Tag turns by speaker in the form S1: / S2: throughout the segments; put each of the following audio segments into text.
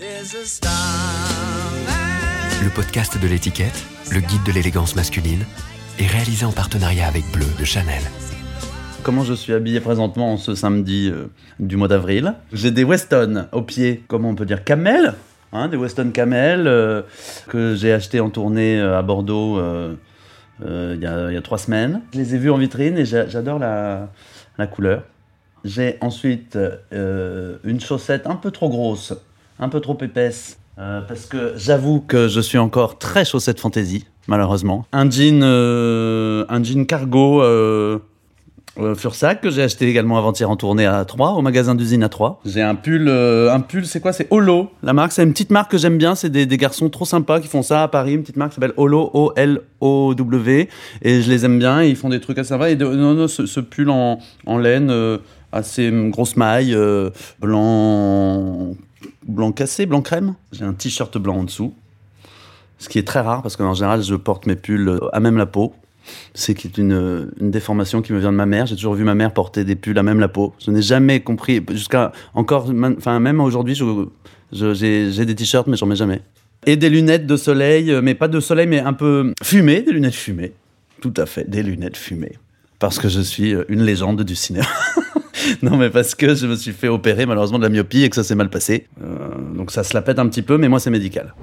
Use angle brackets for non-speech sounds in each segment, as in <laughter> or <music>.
S1: Le podcast de l'étiquette, le guide de l'élégance masculine, est réalisé en partenariat avec Bleu de Chanel.
S2: Comment je suis habillé présentement ce samedi euh, du mois d'avril J'ai des Weston au pied, comment on peut dire, camel hein, Des Weston camel euh, que j'ai acheté en tournée euh, à Bordeaux il y, a trois semaines. Je les ai vus en vitrine et j'adore la, la, couleur. J'ai ensuite une chaussette un peu trop grosse, un peu trop épaisse, parce que j'avoue que je suis encore très chaussette fantaisie, malheureusement. Un jean, un jean cargo euh, Fursac que j'ai acheté également avant-hier en tournée à 3 au magasin d'usine à 3. J'ai un pull, euh, un pull, c'est quoi? C'est Holo. La marque, c'est une petite marque que j'aime bien. C'est des, garçons trop sympas qui font ça à Paris. Une petite marque qui s'appelle Holo, O-L-O-W. Et je les aime bien. ils font des trucs assez sympas. Et non, non, ce, pull en, laine, euh, assez grosse maille, blanc, blanc cassé, blanc crème. J'ai un t-shirt blanc en dessous. Ce qui est très rare parce qu'en général, je porte mes pulls à même la peau. C'est une, une déformation qui me vient de ma mère. J'ai toujours vu ma mère porter des pulls à même la peau. Je n'ai jamais compris, jusqu'à encore, enfin même aujourd'hui, j'ai des t-shirts, mais j'en mets jamais. Et des lunettes de soleil, mais pas de soleil, mais un peu fumées, des lunettes fumées. Tout à fait, des lunettes fumées. Parce que je suis une légende du cinéma. <laughs> non, mais parce que je me suis fait opérer malheureusement de la myopie et que ça s'est mal passé. Euh, donc ça se la pète un petit peu, mais moi c'est médical.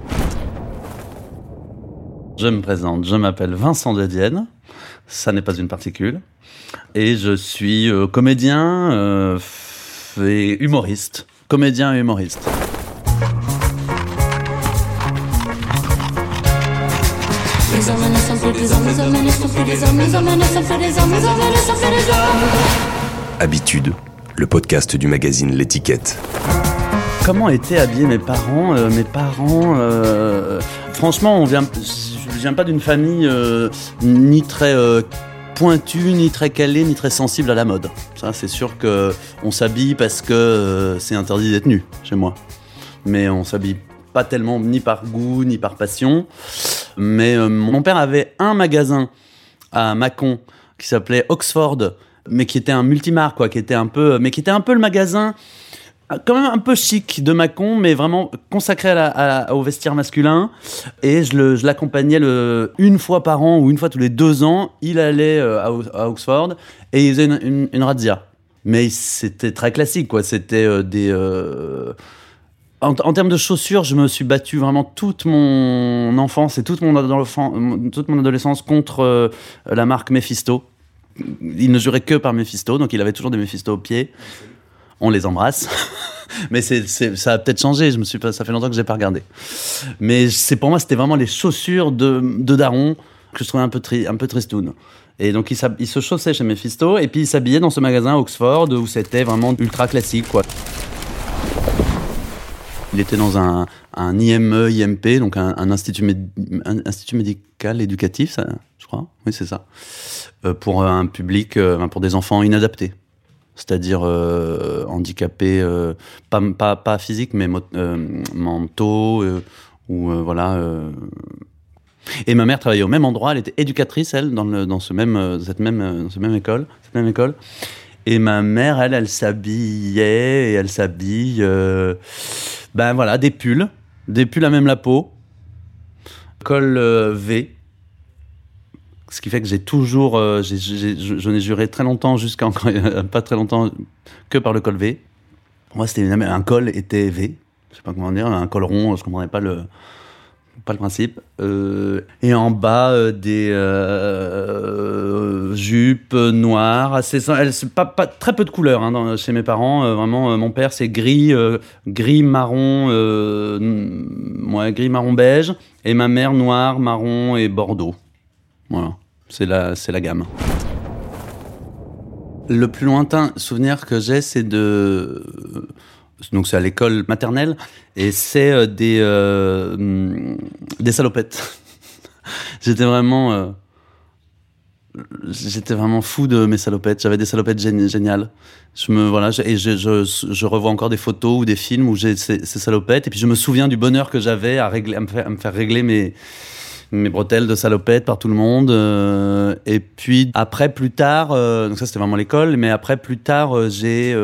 S2: Je me présente, je m'appelle Vincent de Dienne, ça n'est pas une particule, et je suis euh, comédien euh, et humoriste. Comédien et humoriste.
S1: Habitude, le podcast du magazine L'étiquette.
S2: Comment étaient habillés mes parents euh, Mes parents, franchement, on vient je viens pas d'une famille euh, ni très euh, pointue, ni très calée, ni très sensible à la mode. Ça, c'est sûr que on s'habille parce que euh, c'est interdit d'être nu chez moi. Mais on s'habille pas tellement ni par goût, ni par passion. Mais mon père avait un magasin à Mâcon qui s'appelait Oxford, mais qui était un multimarque, quoi, qui était un peu, mais qui était un peu le magasin quand même un peu chic de Macon, mais vraiment consacré au vestiaire masculin. Et je l'accompagnais une fois par an ou une fois tous les deux ans. Il allait euh, à, Oxford et il faisait une, razzia. Mais c'était très classique, quoi. C'était euh, des. Euh, en, termes de chaussures, je me suis battu vraiment toute mon enfance et toute mon adolescence contre la marque Mephisto. Il ne jurait que par Mephisto, donc il avait toujours des Mephisto au pied on les embrasse. <laughs> mais ça a peut-être changé. Je me suis pas, ça fait longtemps que j'ai pas regardé. Mais c'est pour moi, c'était vraiment les chaussures de, Daron que je trouvais un peu, tri, un peu. Et donc il, il, se chaussait chez Mephisto et puis il s'habillait dans ce magasin à Oxford où c'était vraiment ultra classique quoi. Il était dans un, un IME, IMP, donc un, institut, médical éducatif, je crois. Oui, c'est ça. Euh, pour un public, euh, pour des enfants inadaptés c'est-à-dire euh, handicapés, pas, pas, physiques, mais mentaux, ou voilà. Et ma mère travaillait au même endroit, elle était éducatrice, elle, dans, le, dans, ce même, cette même, ce même école, cette même école. Et ma mère, elle, elle s'habillait et elle s'habille, ben voilà, des pulls, des pulls à même la peau, col V, ce qui fait que j'ai toujours, euh, je n'ai juré très longtemps, jusqu'à <laughs> encore pas très longtemps, que par le col V. Moi, c'était un col était V. Je sais pas comment dire, un col rond, je comprenais pas le, pas le principe. Euh, et en bas, euh, des jupes noires, assez, pas, pas, très peu de couleurs hein, chez mes parents. vraiment, mon père, c'est gris, gris marron, ouais, gris marron beige, et ma mère noir, marron et bordeaux. Voilà, c'est la, c'est la gamme. Le plus lointain souvenir que j'ai, c'est de. Donc, c'est à l'école maternelle, et c'est euh, des, euh, des salopettes. <laughs> J'étais vraiment. Euh, j'étais vraiment fou de mes salopettes. J'avais des salopettes géniales. Je me voilà et je, je, je, revois encore des photos ou des films où j'ai ces, salopettes et puis je me souviens du bonheur que j'avais à régler, à me faire, régler mes mes bretelles de salopette par tout le monde. Euh, et puis après, plus tard, euh, donc ça c'était vraiment l'école, mais après, plus tard, euh, j'ai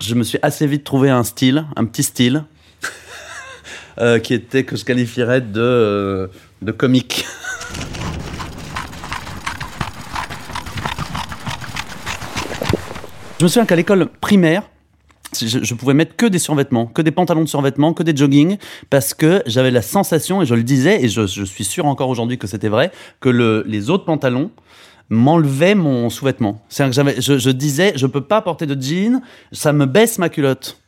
S2: je me suis assez vite trouvé un style, un petit style, <laughs> euh, qui était que je qualifierais de, euh, de comique. <laughs> je me souviens qu'à l'école primaire, je, je pouvais mettre que des survêtements, que des pantalons de survêtements, que des jogging, parce que j'avais la sensation, et je le disais, et je, suis sûr encore aujourd'hui que c'était vrai, que le, les autres pantalons m'enlevaient mon sous-vêtement. C'est-à-dire que je, disais, je peux pas porter de jean, ça me baisse ma culotte.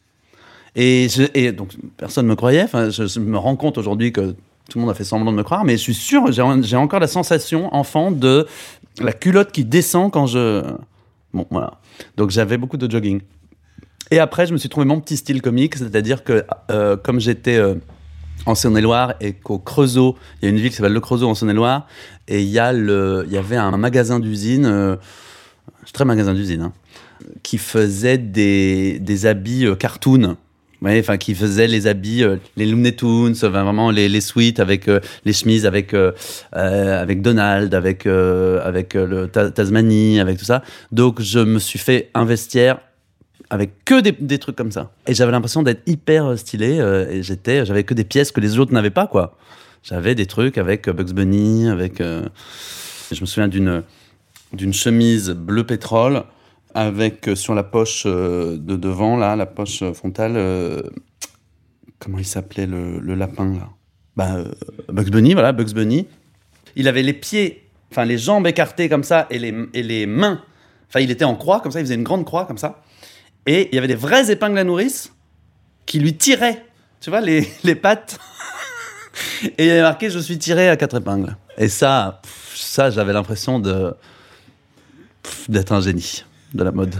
S2: Et, donc personne me croyait. Enfin, je, me rends compte aujourd'hui que tout le monde a fait semblant de me croire, mais je suis sûr, j'ai j'ai encore la sensation enfant de la culotte qui descend quand je. Bon, voilà. Donc j'avais beaucoup de jogging. Et après, je me suis trouvé mon petit style comique, c'est-à-dire que euh, comme j'étais euh, en Saône-et-Loire et qu'au Creusot, il y a une ville qui s'appelle Le Creusot en Saône-et-Loire, et il y, a le- il y avait un magasin d'usine, euh, très magasin d'usine, hein, qui faisait des, des habits euh, cartoon. Ouais, enfin, qui faisait les habits, euh, les Looney Tunes, vraiment les, les suites avec euh, les chemises, avec euh, euh, avec Donald, avec avec Tasmanie, avec tout ça. Donc, je me suis fait un vestiaire avec que des, trucs comme ça. Et j'avais l'impression d'être hyper euh, stylé. euh, et j'étais, j'avais que des pièces que les autres n'avaient pas, quoi. J'avais des trucs avec euh, Bugs Bunny, avec. je me souviens d'une d'une chemise bleu pétrole avec sur la poche de devant là, la poche frontale. comment il s'appelait le, le lapin là? Bah Bugs Bunny, voilà Bugs Bunny. Il avait les pieds, enfin les jambes écartées comme ça et les et les mains. Enfin, il était en croix comme ça, il faisait une grande croix comme ça. Et il y avait des vraies épingles à nourrice qui lui tiraient, tu vois, les, <laughs> les pattes. <laughs> Et il y avait marqué Je suis tiré à quatre épingles. Et ça, ça j'avais l'impression de d'être un génie de la mode.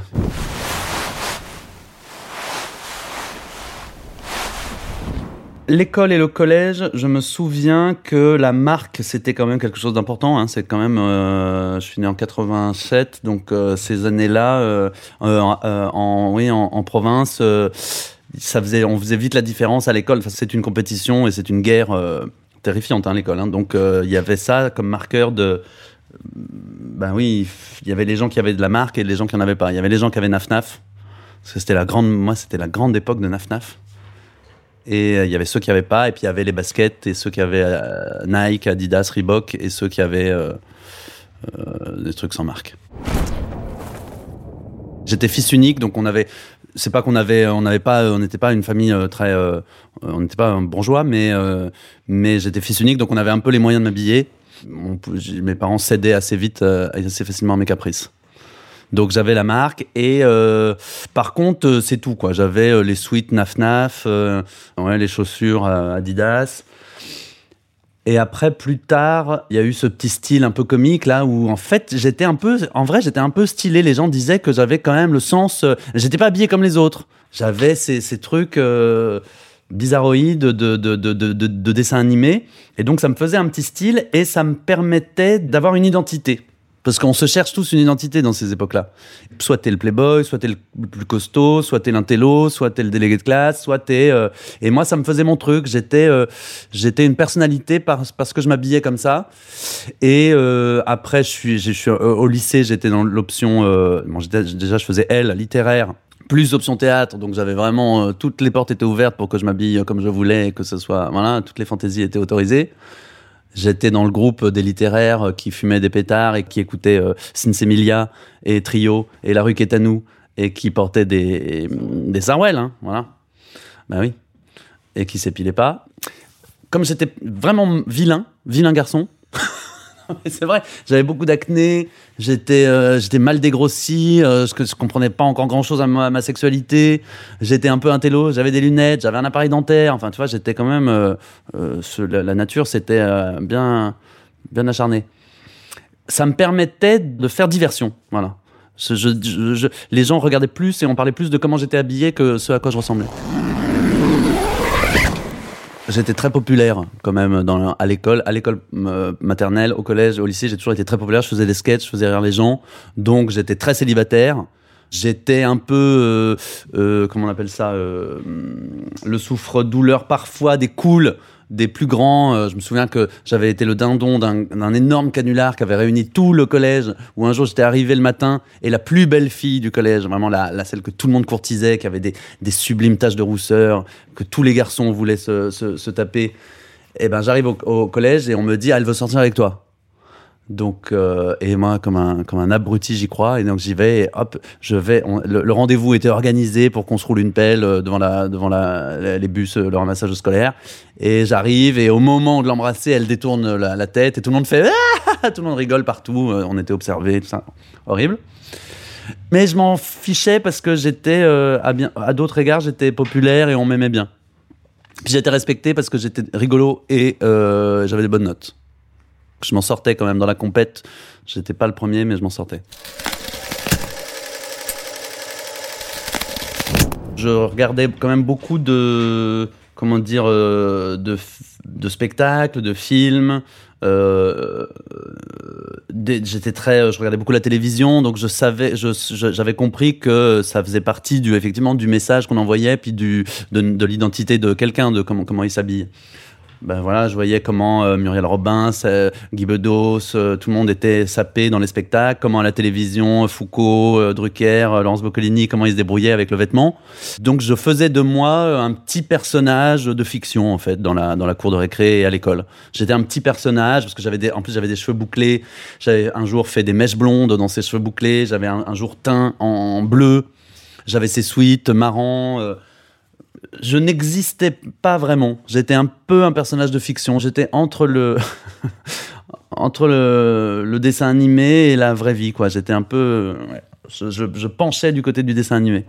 S2: L'école et le collège, je me souviens que la marque, c'était quand même quelque chose d'important. hein. C'est quand même, euh, je suis né en 87, donc euh, ces années-là, euh, en, oui, en, province, ça faisait, on faisait vite la différence à l'école. C'est une compétition et c'est une guerre terrifiante, hein, l'école. hein. Donc il y avait ça comme marqueur de, ben oui, il y avait les gens qui avaient de la marque et les gens qui en avaient pas. Il y avait les gens qui avaient Naf-Naf, parce que c'était la grande, moi c'était la grande époque de Naf-Naf. Et euh, il y avait ceux qui avaient pas, et puis il y avait les baskets, et ceux qui avaient euh, Nike, Adidas, Reebok, et ceux qui avaient euh, des trucs sans marque. J'étais fils unique, donc on avait. C'est pas qu'on avait, on n'avait pas, on n'était pas une famille très, on n'était pas un bourgeois, mais mais j'étais fils unique, donc on avait un peu les moyens de m'habiller. Mes parents cédaient assez vite, assez facilement à mes caprices. Donc j'avais la marque et euh, par contre euh, c'est tout quoi. J'avais euh, les suites Naf Naf, ouais, les chaussures Adidas. Et après plus tard, il y a eu ce petit style un peu comique là où en fait j'étais un peu, en vrai j'étais un peu stylé. Les gens disaient que j'avais quand même le sens. j'étais pas habillé comme les autres. J'avais ces, trucs. bizarroïdes de, de, de, de, de, de dessins animés. Et donc, ça me faisait un petit style et ça me permettait d'avoir une identité. Parce qu'on se cherche tous une identité dans ces époques-là. Soit t'es le playboy, soit t'es le plus costaud, soit t'es l'intello, soit t'es le délégué de classe, soit t'es... euh, Et moi, ça me faisait mon truc. J'étais euh, j'étais une personnalité parce, que je m'habillais comme ça. Et euh, après, je suis, je suis euh, au lycée, j'étais dans l'option... euh, bon, déjà, je faisais L, littéraire, plus option théâtre. Donc, j'avais vraiment... euh, toutes les portes étaient ouvertes pour que je m'habille comme je voulais, que ce soit... Voilà, toutes les fantaisies étaient autorisées. J'étais dans le groupe des littéraires euh, qui fumaient des pétards et qui écoutaient euh, Sinsemilia et Trio et La rue qui est à nous et qui portaient des, des sarouels, hein, voilà. Ben oui. Et qui s'épilaient pas. Comme j'étais vraiment vilain, vilain garçon, c'est vrai, j'avais beaucoup d'acné, j'étais euh, mal dégrossi, euh, je, je comprenais pas encore grand chose à ma, sexualité, j'étais un peu intello, j'avais des lunettes, j'avais un appareil dentaire, enfin tu vois, j'étais quand même. euh, la, nature, c'était bien, bien acharné. Ça me permettait de faire diversion, voilà. Je- je- je- je- les gens regardaient plus et on parlait plus de comment j'étais habillé que ce à quoi je ressemblais. J'étais très populaire quand même à l'école, à l'école euh, maternelle, au collège, au lycée. J'ai toujours été très populaire. Je faisais des sketchs, je faisais rire les gens. Donc j'étais très célibataire. J'étais un peu, euh, euh, comment on appelle ça, le souffre-douleur parfois des cools des plus grands. Euh, je me souviens que j'avais été le dindon d'un énorme canular qui avait réuni tout le collège, où un jour j'étais arrivé le matin et la plus belle fille du collège, vraiment la, celle que tout le monde courtisait, qui avait des, sublimes taches de rousseur, que tous les garçons voulaient se, taper. Et eh ben j'arrive au, collège et on me dit, ah, elle veut sortir avec toi. Donc, euh, et moi, comme un, comme un abruti, j'y crois. Et donc, j'y vais et hop, je vais. le, rendez-vous était organisé pour qu'on se roule une pelle euh, devant, la, devant les bus, euh, le ramassage scolaire. Et j'arrive et au moment de l'embrasser, elle détourne la, tête et tout le monde fait ah <laughs> Tout le monde rigole partout. On était observés, tout ça. Horrible. Mais je m'en fichais parce que j'étais, à, à d'autres égards, j'étais populaire et on m'aimait bien. j'étais respecté parce que j'étais rigolo et j'avais des bonnes notes je m'en sortais quand même dans la compète. J'étais pas le premier, mais je m'en sortais. Je regardais quand même beaucoup de comment dire euh, de, de, spectacles, de films. Euh, j'étais très, je regardais beaucoup la télévision, donc je savais, j'avais compris que ça faisait partie du effectivement du message qu'on envoyait, puis du de, de l'identité de quelqu'un, de comment comment il s'habille ben voilà, je voyais comment euh, Muriel Robin, euh, Guy Bedos, euh, tout le monde était sapé dans les spectacles, comment à la télévision, Foucault, Drucker, Laurence Boccolini, comment ils se débrouillaient avec le vêtement. Donc je faisais de moi un petit personnage de fiction en fait dans la dans la cour de récré et à l'école. J'étais un petit personnage parce que j'avais en plus j'avais des cheveux bouclés. J'avais un jour fait des mèches blondes dans ces cheveux bouclés. J'avais un, jour teint en, bleu. J'avais ces suites marrants je n'existais pas vraiment. J'étais un peu un personnage de fiction. J'étais entre le <laughs> entre le, dessin animé et la vraie vie, quoi. J'étais un peu, je, penchais du côté du dessin animé.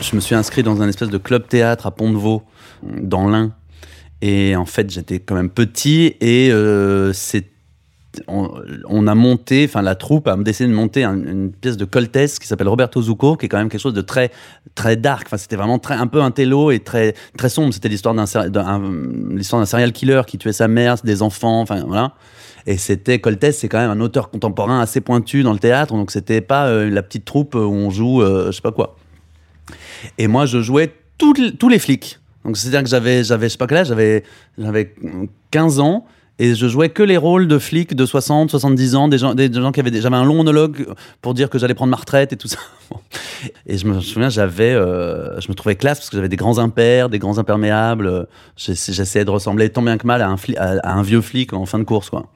S2: Je me suis inscrit dans un espèce de club théâtre à Pont-de-Vaux, dans l'Ain. Et en fait, j'étais quand même petit et euh, c'était on, a monté, enfin la troupe a décidé de monter une pièce de Coltès qui s'appelle Roberto Zucco, qui est quand même quelque chose de très très dark. Enfin, c'était vraiment très un peu un télo et très très sombre. C'était l'histoire d'un l'histoire d'un serial killer qui tuait sa mère, des enfants, enfin voilà. Et c'était Coltès, c'est quand même un auteur contemporain assez pointu dans le théâtre, donc c'était pas euh, la petite troupe où on joue, euh, je sais pas quoi. Et moi, je jouais tous les flics. Donc c'est-à-dire que j'avais, j'avais, je sais pas quel âge, j'avais, j'avais 15 ans et je jouais que les rôles de flics de 60, 70 ans, des gens, des, gens qui avaient. J'avais un long monologue pour dire que j'allais prendre ma retraite et tout ça. <laughs> Et je me souviens, j'avais, euh, je me trouvais classe parce que j'avais des grands impairs, des grands imperméables. J'essayais de ressembler tant bien que mal à un, à, un vieux flic en fin de course, quoi.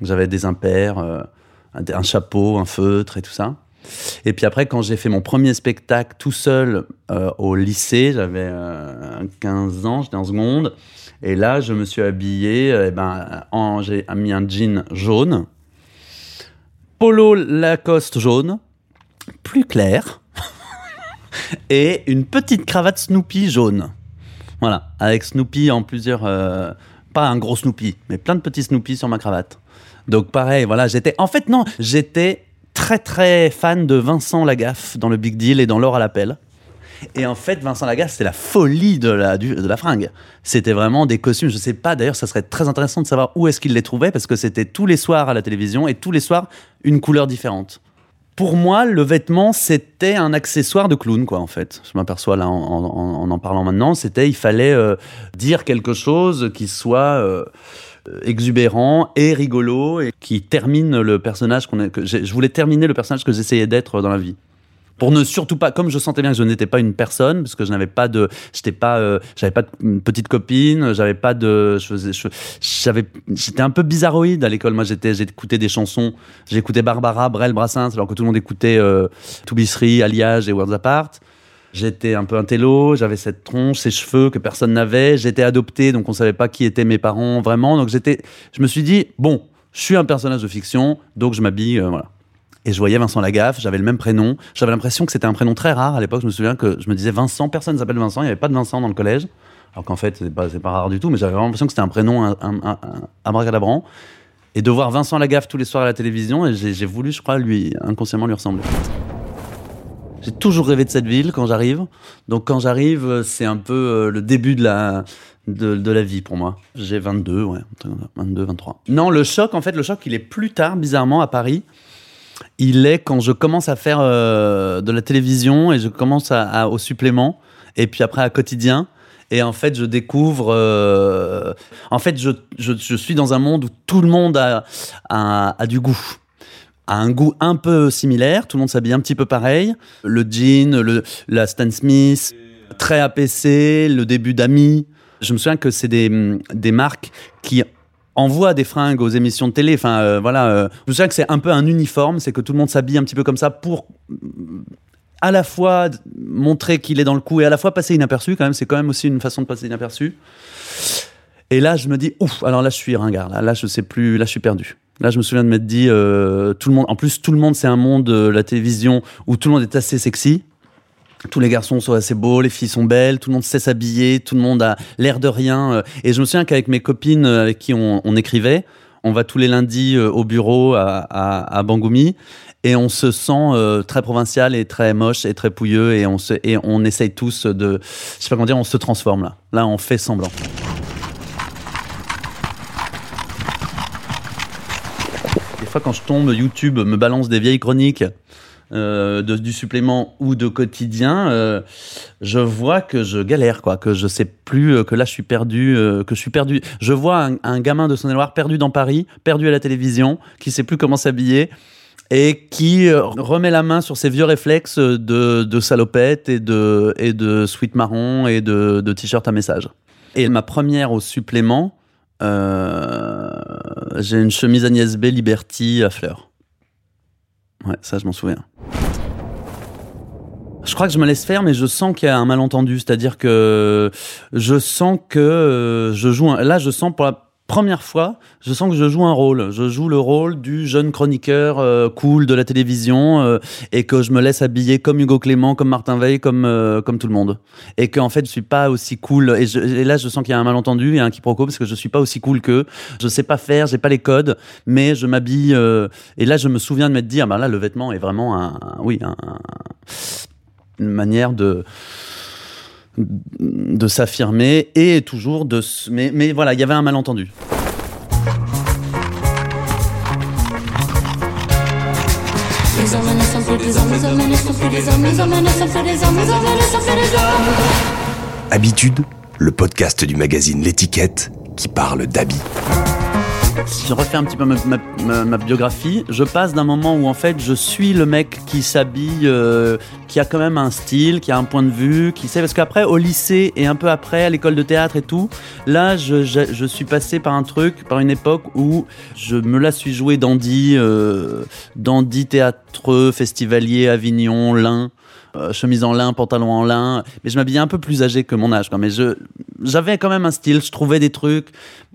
S2: j'avais des impairs, euh, un, chapeau, un feutre et tout ça. Et puis après, quand j'ai fait mon premier spectacle tout seul euh, au lycée, j'avais 15 ans, j'étais en seconde. Et là, je me suis habillé, euh, eh ben, j'ai mis un jean jaune, polo Lacoste jaune, plus clair, <laughs> et une petite cravate Snoopy jaune. Voilà, avec Snoopy en plusieurs. Euh, pas un gros Snoopy, mais plein de petits Snoopy sur ma cravate. Donc pareil, voilà, j'étais. En fait, non, j'étais très très fan de Vincent Lagaffe dans le Big Deal et dans L'or à l'appel. Et en fait, Vincent Lagaffe, c'est la folie de la, de la fringue. C'était vraiment des costumes. Je sais pas, d'ailleurs, ça serait très intéressant de savoir où est-ce qu'il les trouvait, parce que c'était tous les soirs à la télévision et tous les soirs une couleur différente. Pour moi, le vêtement, c'était un accessoire de clown, quoi, en fait. Je m'aperçois là en en, parlant maintenant. C'était, il fallait euh, dire quelque chose qui soit. Euh, exubérant et rigolo et qui termine le personnage qu'on que je voulais terminer le personnage que j'essayais d'être dans la vie pour ne surtout pas, comme je sentais bien que je n'étais pas une personne, parce que je n'avais pas de, j'étais pas, euh, j'avais pas de petite copine, j'avais pas de, j'avais, j'étais un peu bizarroïde à l'école. Moi, j'étais, j'écoutais des chansons, j'écoutais Barbara, Brel, Brassens, alors que tout le monde écoutait euh, Toubisserie, Alliage et Worlds Apart. J'étais un peu un télo, j'avais cette tronche, ces cheveux que personne n'avait. J'étais adopté, donc on savait pas qui étaient mes parents vraiment. Donc j'étais, je me suis dit, bon, je suis un personnage de fiction, donc je m'habille, euh, voilà. Et je voyais Vincent Lagaffe, j'avais le même prénom. J'avais l'impression que c'était un prénom très rare. À l'époque, je me souviens que je me disais Vincent, personne ne s'appelle Vincent, il n'y avait pas de Vincent dans le collège. Alors qu'en fait, c'est pas, pas rare du tout, mais j'avais l'impression que c'était un prénom un, un, Et de voir Vincent Lagaffe tous les soirs à la télévision, j'ai voulu, je crois, lui, inconsciemment lui ressembler. J'ai toujours rêvé de cette ville quand j'arrive. Donc quand j'arrive, c'est un peu euh, le début de la, de, de, la vie pour moi. J'ai 22, ouais, 22, 23. Non, le choc, en fait, le choc, il est plus tard, bizarrement, à Paris. Il est quand je commence à faire euh, de la télévision et je commence au supplément et puis après à quotidien. Et en fait, je découvre. euh, en fait, je, je, je suis dans un monde où tout le monde a, a, a du goût. A un goût un peu similaire. Tout le monde s'habille un petit peu pareil. Le jean, le, la Stan Smith, très APC, le début d'Ami. Je me souviens que c'est des, des marques qui envoient des fringues aux émissions de télé. Enfin, euh, voilà. euh, je souviens que c'est un peu un uniforme. C'est que tout le monde s'habille un petit peu comme ça pour à la fois montrer qu'il est dans le coup et à la fois passer inaperçu quand même c'est quand même aussi une façon de passer inaperçu et là je me dis ouf alors là je suis ringard là, là je sais plus là je suis perdu là je me souviens de m'être dit euh, tout le monde en plus tout le monde c'est un monde de la télévision où tout le monde est assez sexy tous les garçons sont assez beaux, les filles sont belles, tout le monde sait s'habiller, tout le monde a l'air de rien. euh. Et je me souviens qu'avec mes copines euh, avec qui on, on écrivait, on va tous les lundis euh, au bureau à, Bangoumi et on se sent très provincial et très moche et très pouilleux et on, et on essaye tous de, je sais pas comment dire, on se transforme là. Là, on fait semblant. Des fois, quand je tombe, YouTube me balance des vieilles chroniques euh, de- du supplément ou de quotidien, euh, je vois que je galère, quoi, que je sais plus, euh, que là je suis perdu, que je suis perdu. Je vois un, gamin de Saône-et-Loire perdu dans Paris, perdu à la télévision, qui sait plus comment s'habiller et qui remet la main sur ses vieux réflexes de, salopette et de, et de sweat marron et de, de t-shirt à message. Et ma première au supplément, j'ai une chemise Agnès B Liberty à fleurs. Ouais, ça je m'en souviens. Je crois que je me laisse faire, mais je sens qu'il y a un malentendu. C'est-à-dire que je sens que euh, je joue. Un... Là, je sens pour la première fois, je sens que je joue un rôle. Je joue le rôle du jeune chroniqueur euh, cool de la télévision euh, et que je me laisse habiller comme Hugo Clément, comme Martin Veil, comme euh, comme tout le monde. Et qu'en fait, je suis pas aussi cool. Et, et là, je sens qu'il y a un malentendu, a un quiproquo parce que je suis pas aussi cool qu'eux. Je sais pas faire, j'ai pas les codes, mais je m'habille. et là, je me souviens de m'être dit, ah ben là, le vêtement est vraiment un, oui, un- un- une manière de de s'affirmer et toujours de mais mais voilà il y avait un malentendu.
S3: Habitude, le podcast du magazine L'étiquette qui parle d'habits.
S2: Si je refais un petit peu ma, ma- ma- biographie je passe d'un moment où en fait je suis le mec qui s'habille euh, qui a quand même un style qui a un point de vue qui sait parce qu'après au lycée et un peu après à l'école de théâtre et tout là je, je, je suis passé par un truc par une époque où je me la suis joué dandy euh, dandy théâtreux festivalier Avignon lin euh, chemise en lin, pantalon en lin, mais je m'habillais un peu plus âgé que mon âge. Mais j'avais quand même un style, je trouvais des trucs.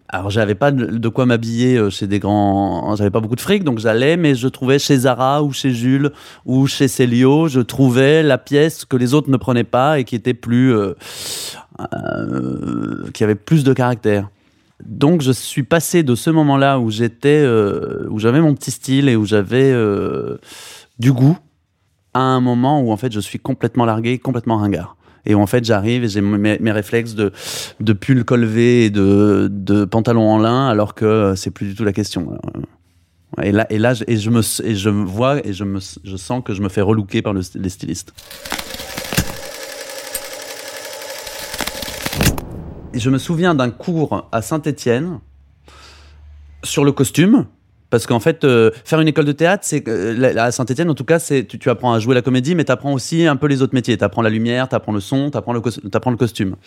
S2: Alors j'avais pas de, quoi m'habiller euh, chez des grands, j'avais pas beaucoup de fric, donc j'allais, mais je trouvais chez Zara ou chez Jules ou chez Célio, je trouvais la pièce que les autres ne prenaient pas et qui était plus, euh, qui avait plus de caractère. Donc je suis passé de ce moment-là où j'étais, où j'avais mon petit style et où j'avais du goût, à un moment où en fait je suis complètement largué, complètement ringard. Et où en fait j'arrive et j'ai mes, réflexes de, de pull colvé et de, de pantalon en lin alors que euh, c'est plus du tout la question. Et là, et là je- et je, me, et je vois et je, me, je sens que je me fais relooker par le, les stylistes. Et je me souviens d'un cours à Saint-Étienne sur le costume. Parce qu'en fait, euh, faire une école de théâtre, c'est euh, à Saint-Etienne, en tout cas, c'est tu, tu apprends à jouer la comédie, mais tu apprends aussi un peu les autres métiers. Tu apprends la lumière, tu apprends le son, tu apprends le, costume.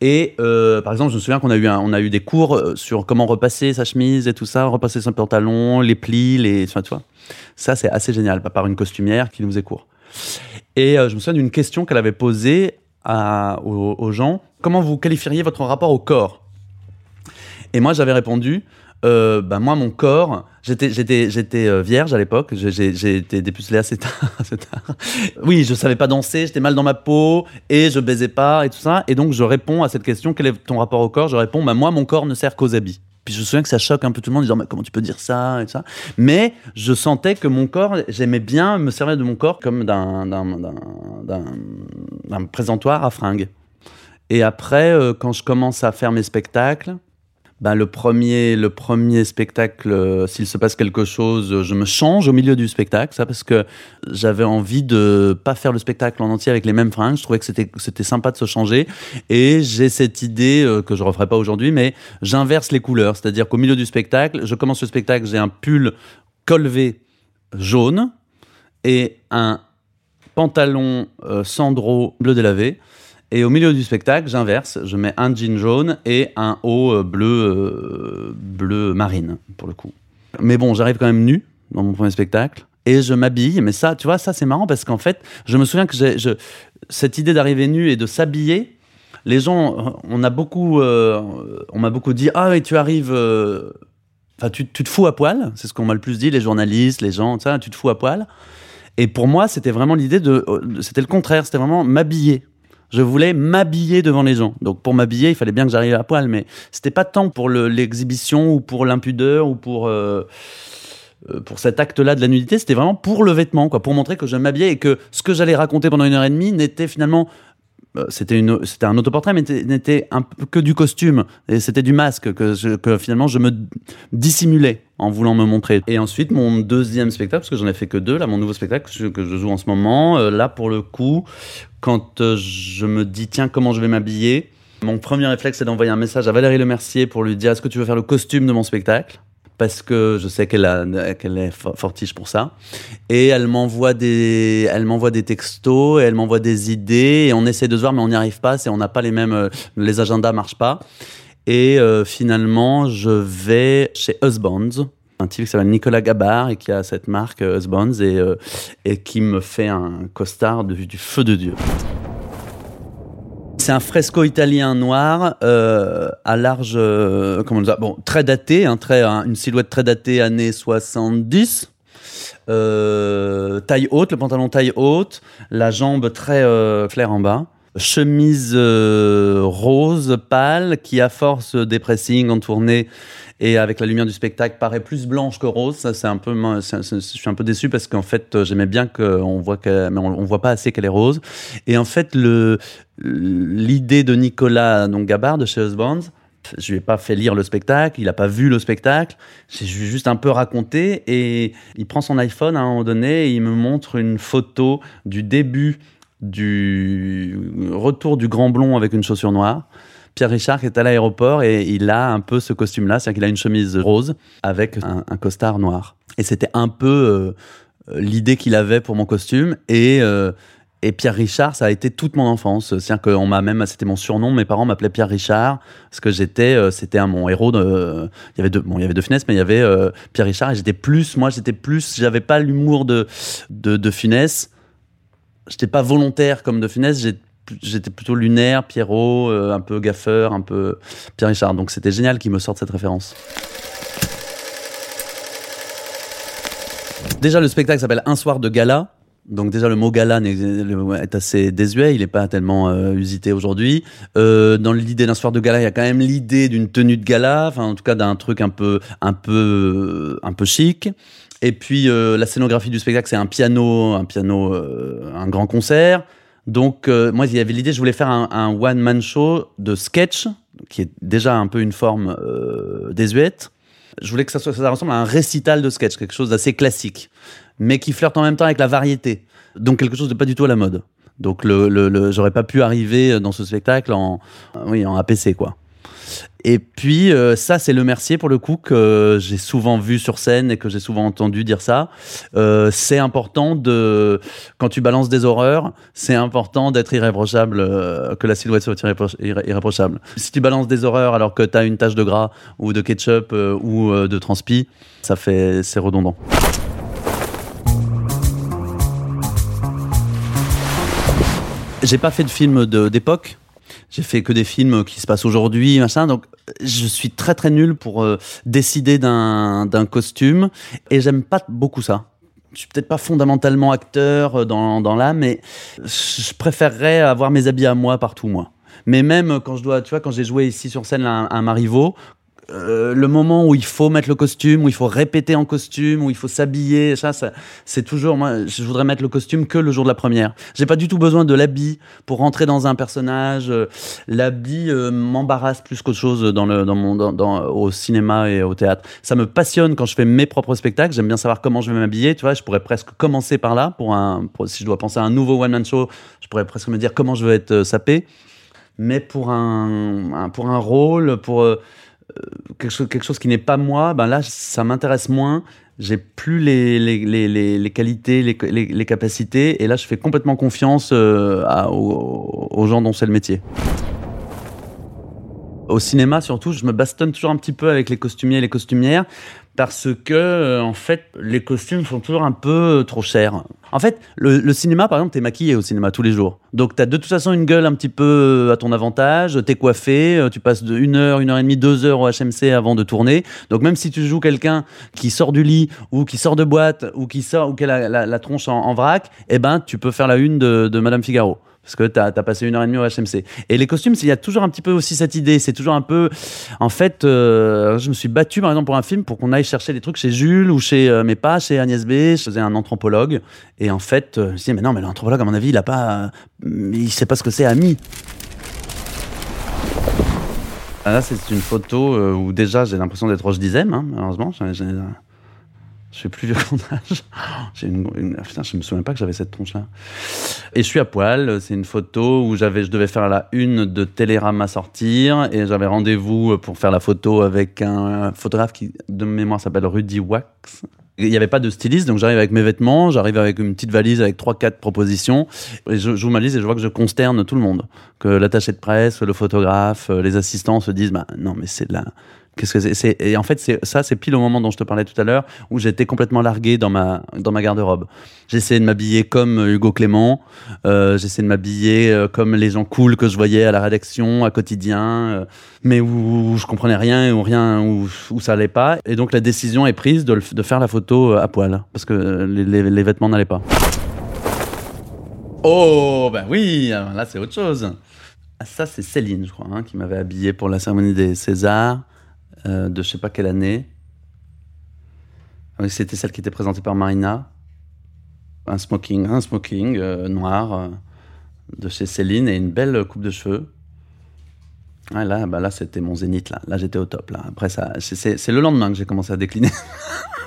S2: Et euh, par exemple, je me souviens qu'on a eu a eu des cours euh, sur comment repasser sa chemise et tout ça, repasser son pantalon, les plis, les, enfin. Ça, c'est assez génial, par une costumière qui nous faisait cours. Et euh, je me souviens d'une question qu'elle avait posée aux gens. Comment vous qualifieriez votre rapport au corps? Et moi, j'avais répondu, euh, bah, moi, mon corps, j'étais, euh, vierge à l'époque, j'ai, été dépucelé <laughs> assez tard. Oui, je savais pas danser, j'étais mal dans ma peau, et je baisais pas, et tout ça. Et donc, je réponds à cette question, quel est ton rapport au corps? Je réponds, bah, moi, mon corps ne sert qu'aux habits. Puis je me souviens que ça choque un peu tout le monde disant mais comment tu peux dire ça et ça? Mais je sentais que mon corps, j'aimais bien me servir de mon corps comme d'un présentoir à fringues. Et après, euh, quand je commence à faire mes spectacles, bah, le, premier, le premier spectacle, euh, s'il se passe quelque chose, euh, je me change au milieu du spectacle, ça parce que j'avais envie de pas faire le spectacle en entier avec les mêmes fringues. Je trouvais que c'était, sympa de se changer. Et j'ai cette idée euh, que je referai pas aujourd'hui, mais j'inverse les couleurs. C'est-à-dire qu'au milieu du spectacle, je commence le spectacle, j'ai un pull col V jaune et un pantalon euh, Sandro bleu délavé. Et au milieu du spectacle, j'inverse, je mets un jean jaune et un haut euh, bleu, euh, bleu marine, pour le coup. Mais bon, j'arrive quand même nu dans mon premier spectacle et je m'habille. Mais ça, tu vois, ça c'est marrant parce qu'en fait, je me souviens que cette idée d'arriver nu et de s'habiller, les gens, on euh, m'a beaucoup dit, ah oui, tu arrives, euh, tu, te fous à poil, c'est ce qu'on m'a le plus dit, les journalistes, les gens, tu te fous à poil. Et pour moi, c'était vraiment l'idée de, c'était le contraire, c'était vraiment m'habiller. Je voulais m'habiller devant les gens. Donc pour m'habiller, il fallait bien que j'arrive à poil, mais c'était pas tant pour le- l'exhibition ou pour l'impudeur ou pour euh, euh, pour cet acte-là de la nudité, c'était vraiment pour le vêtement, quoi, pour montrer que je m'habillais et que ce que j'allais raconter pendant une heure et demie n'était finalement euh, c'était une c'était un autoportrait mais n'était- que du costume et c'était du masque que, que finalement je me dissimulais en voulant me montrer et ensuite mon deuxième spectacle parce que j'en ai fait que deux là mon nouveau spectacle que je, joue en ce moment là pour le coup quand euh, je me dis tiens comment je vais m'habiller mon premier réflexe c'est d'envoyer un message à Valérie Lemercier pour lui dire est-ce que tu veux faire le costume de mon spectacle? Parce que je sais qu'elle est fo- fortiche pour ça. Et elle m'envoie des des textos et elle m'envoie des idées et on essaie de se voir mais on n'y arrive pas on n'a pas les mêmes euh, les agendas marchent pas. Et euh, finalement je vais chez Husbands un type qui s'appelle Nicolas Gabard et qui a cette marque euh, Husbands et, euh, et qui me fait un costard de- du feu de Dieu. C'est un fresco italien noir euh, à large, comment on dit Bon, très daté, hein, hein, une silhouette très datée, années 70. Euh, taille haute, le pantalon taille haute, la jambe très claire en bas. Chemise rose pâle qui, à force des pressings en tournée et avec la lumière du spectacle, paraît plus blanche que rose. Ça, c'est un peu, je suis un peu déçu parce qu'en fait, euh, j'aimais bien qu'on voit voit pas assez qu'elle est rose. Et en fait, l'idée de Nicolas donc Gabard de chez Husbands, je lui ai pas fait lire le spectacle, il a pas vu le spectacle, j'ai juste un peu raconté et il prend son iPhone à un moment donné et il me montre une photo du début du retour du grand blond avec une chaussure noire. Pierre Richard est à l'aéroport et il a un peu ce costume-là, c'est-à-dire qu'il a une chemise rose avec un, costard noir. Et c'était un peu euh, l'idée qu'il avait pour mon costume et euh, et Pierre Richard, ça a été toute mon enfance. C'est-à-dire qu'on m'a même, c'était mon surnom. Mes parents m'appelaient Pierre Richard parce que j'étais, euh, c'était un mon héros. Il y avait deux, bon, il y avait deux mais il y avait euh, Pierre Richard et j'étais plus, moi, j'étais plus, j'avais pas l'humour de, de de. J'étais pas volontaire comme de j'ai- J'étais plutôt lunaire, Pierrot, euh, un peu gaffeur, un peu Pierre Richard. Donc c'était génial qu'il me sorte cette référence. Déjà, le spectacle s'appelle Un soir de gala. Donc déjà le mot gala est assez désuet, il n'est pas tellement euh, usité aujourd'hui. Euh, dans l'idée d'un soir de gala, il y a quand même l'idée d'une tenue de gala, enfin en tout cas d'un truc un peu un peu un peu chic. Et puis la scénographie du spectacle, c'est un piano, un piano, un grand concert. Donc euh, moi il y avait l'idée, je voulais faire un, un one man show de sketch, qui est déjà un peu une forme euh, désuète. Je voulais que ça, soit, ça ressemble à un récital de sketch, quelque chose d'assez classique, mais qui flirte en même temps avec la variété. Donc quelque chose de pas du tout à la mode. Donc le, le, le- j'aurais pas pu arriver dans ce spectacle en, oui, en APC quoi. Et puis euh, ça c'est le Mercier pour le coup que j'ai souvent vu sur scène et que j'ai souvent entendu dire ça. Euh, c'est important de quand tu balances des horreurs, c'est important d'être irréprochable, euh, que la silhouette soit irrépro- irré- irréprochable. Si tu balances des horreurs alors que tu as une tache de gras ou de ketchup ou de transpi, ça fait c'est redondant. J'ai pas fait de film d'époque. J'ai fait que des films qui se passent aujourd'hui, machin. Donc, je suis très très nul pour euh, décider d'un costume et j'aime pas beaucoup ça. Je suis peut-être pas fondamentalement acteur euh, dans, dans l'âme, mais je préférerais avoir mes habits à moi partout, moi. Mais même quand je dois, tu vois, quand j'ai joué ici sur scène un Marivaux, euh, le moment où il faut mettre le costume, où il faut répéter en costume, où il faut s'habiller, ça, c'est toujours moi. Je voudrais mettre le costume que le jour de la première. J'ai pas du tout besoin de l'habit pour rentrer dans un personnage. Euh, L'habit euh, m'embarrasse plus qu'autre chose dans le dans mon dans, au cinéma et au théâtre. Ça me passionne quand je fais mes propres spectacles. J'aime bien savoir comment je vais m'habiller. Tu vois, je pourrais presque commencer par là pour un si je dois penser à un nouveau one man show, je pourrais presque me dire comment je veux être sapé. Mais pour un, pour un rôle, pour quelque chose, quelque chose qui n'est pas moi, ben là, ça m'intéresse moins. J'ai plus les, les, les, les, qualités, les, capacités. Et là, je fais complètement confiance euh, aux, aux gens dont c'est le métier. Au cinéma, surtout, je me bastonne toujours un petit peu avec les costumiers et les costumières parce que, euh, en fait, les costumes sont toujours un peu euh, trop chers. En fait, le, cinéma, par exemple, t'es maquillé au cinéma tous les jours. Donc, t'as de toute façon une gueule un petit peu euh, à ton avantage. T'es coiffé, tu passes de une heure, une heure et demie, deux heures au HMC avant de tourner. Donc, même si tu joues quelqu'un qui sort du lit ou qui sort de boîte ou qui sort ou qui a la, la- tronche en, en vrac, eh ben, tu peux faire la une de, de Madame Figaro. Parce que t'as as passé une heure et demie au HMC. Et les costumes, il y a toujours un petit peu aussi cette idée. C'est toujours un peu. En fait, euh, je me suis battu par exemple pour un film pour qu'on aille chercher des trucs chez Jules ou chez. euh, mais pas chez Agnès B. Je faisais un anthropologue. Et en fait, euh, je me dit, mais non, mais l'anthropologue, à mon avis, il a pas. euh, il sait pas ce que c'est ami. Ah, Là, c'est une photo où déjà j'ai l'impression d'être Roche Dizem, hein, malheureusement. J'ai- j'ai- Je suis plus vieux que mon âge. Une, une- putain, je me souviens pas que j'avais cette tronche-là. Et je suis à poil. C'est une photo où j'avais, je devais faire la une de Télérama sortir et j'avais rendez-vous pour faire la photo avec un photographe qui, de mémoire, s'appelle Rudy Wax. Il n'y avait pas de styliste, donc j'arrive avec mes vêtements, j'arrive avec une petite valise avec trois, quatre propositions. Et je joue ma liste et je vois que je consterne tout le monde. Que l'attaché de presse, le photographe, les assistants se disent, bah non, mais c'est de la, Qu'est-ce que c'est Et en fait, ça, c'est pile au moment dont je te parlais tout à l'heure, où j'étais complètement largué dans ma dans ma garde-robe. J'essayais de m'habiller comme euh, Hugo Clément, euh, j'essayais de m'habiller euh, comme les gens cool que je voyais à la rédaction, à quotidien, mais où, où je comprenais rien, où rien, où, où ça allait pas. Et donc la décision est prise de, de faire la photo à poil, parce que les, vêtements n'allaient pas. Oh, ben oui, là c'est autre chose. Ah, Ça, c'est Céline, je crois, hein, qui m'avait habillé pour la cérémonie des Césars euh, de je sais pas quelle année. Ah C'était celle qui était présentée par Marina. Un smoking, un smoking euh, noir euh, de chez Céline et une belle coupe de cheveux. Ouais, là, bah là c'était mon zénith. Là, là j'étais au top. Là. Après, ça, c'est le lendemain que j'ai commencé à décliner. <laughs>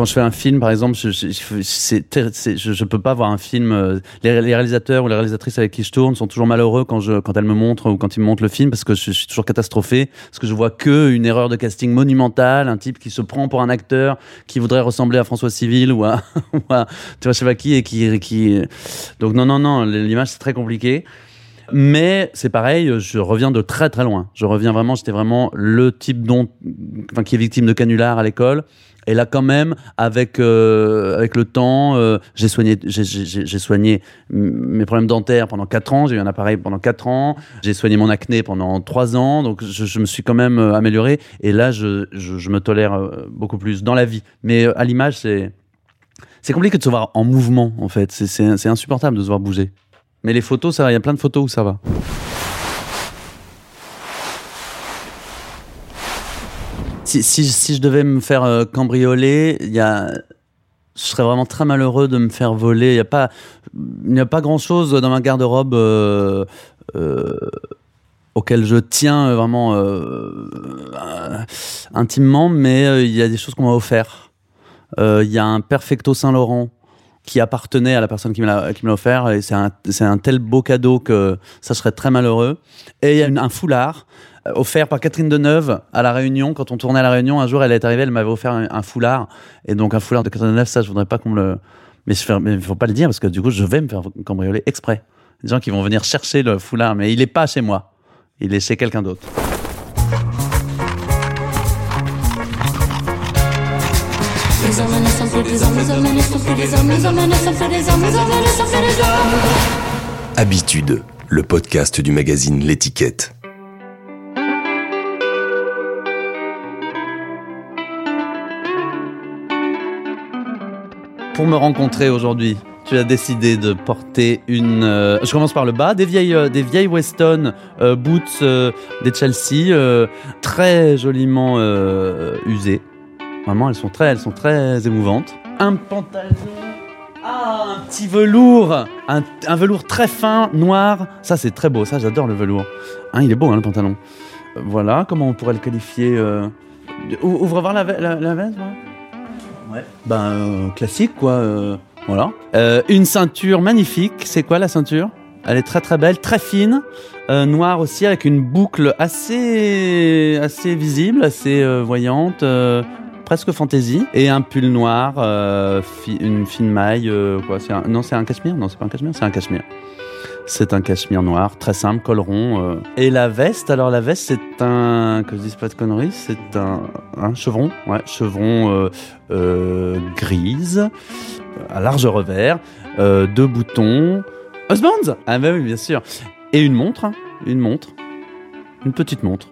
S2: Quand je fais un film, par exemple, je, je, c'est je, je peux pas voir un film. euh, Les, les réalisateurs ou les réalisatrices avec qui je tourne sont toujours malheureux quand, je, quand elles me montrent ou quand ils me montrent le film parce que je suis toujours catastrophé. Parce que je vois que une erreur de casting monumentale, un type qui se prend pour un acteur qui voudrait ressembler à François Civil ou à, <laughs> ou à tu vois, je sais pas qui et qui, qui. Donc non, non, non, l'image c'est très compliqué. Mais c'est pareil, je reviens de très très loin. Je reviens vraiment, j'étais vraiment le type dont, enfin, qui est victime de canular à l'école. Et là, quand même, avec euh, avec le temps, euh, j'ai soigné, j'ai- j'ai soigné mes problèmes dentaires pendant 4 ans. J'ai eu un appareil pendant 4 ans. J'ai soigné mon acné pendant 3 ans. Donc, je, me suis quand même euh, amélioré. Et là, je, je, me tolère beaucoup plus dans la vie. Mais à l'image, c'est c'est compliqué de se voir en mouvement, en fait. C'est- C'est c'est insupportable de se voir bouger. Mais les photos, ça va. Il y a plein de photos où ça va. Si, je devais me faire euh, cambrioler, je serais vraiment très malheureux de me faire voler. Il n'y a pas, grand chose dans ma garde-robe euh, euh, auquel je tiens vraiment intimement, mais il y a des choses qu'on m'a offert. Il y a un Perfecto Saint Laurent qui appartenait à la personne qui me l'a offert et c'est un, tel beau cadeau que ça serait très malheureux. Et il y a un foulard offert par Catherine Deneuve à la Réunion. Quand on tournait à la Réunion, un jour elle est arrivée, elle m'avait offert un, foulard et donc un foulard de Catherine Deneuve. Ça, je voudrais pas qu'on me le, mais il faut pas le dire parce que du coup, je vais me faire cambrioler exprès. Des gens qui vont venir chercher le foulard, mais il est pas chez moi. Il est chez quelqu'un d'autre.
S4: Les hommes ne sont plus des
S2: Pour me rencontrer aujourd'hui, tu as décidé de porter une. euh, je commence par le bas, des vieilles, euh, des vieilles Weston euh, boots des Chelsea, très joliment usées. Vraiment, elles sont très, elles sont très émouvantes. Un pantalon. Ah, un petit velours, un, velours très fin, noir. Ça, c'est très beau. Ça, j'adore le velours. Hein, il est beau, hein, le pantalon. Voilà, comment on pourrait le qualifier ou- Ouvre voir la veste, ouais. Ouais. Ben, euh, classique, quoi. euh, voilà. Euh, une ceinture magnifique. C'est quoi la ceinture? Elle est très très belle, très fine, noire aussi, avec une boucle assez assez visible, assez voyante. presque fantaisie et un pull noir une fine maille quoi c'est un- non c'est un cachemire? Non c'est pas un cachemire c'est un cachemire c'est un cachemire noir très simple col rond euh. et la veste alors la veste c'est un que je dise pas de conneries c'est un, un chevron ouais chevron euh, euh, grise à large revers euh, deux boutons. Husbands ah bah oui bien sûr. Et une montre hein, une montre une petite montre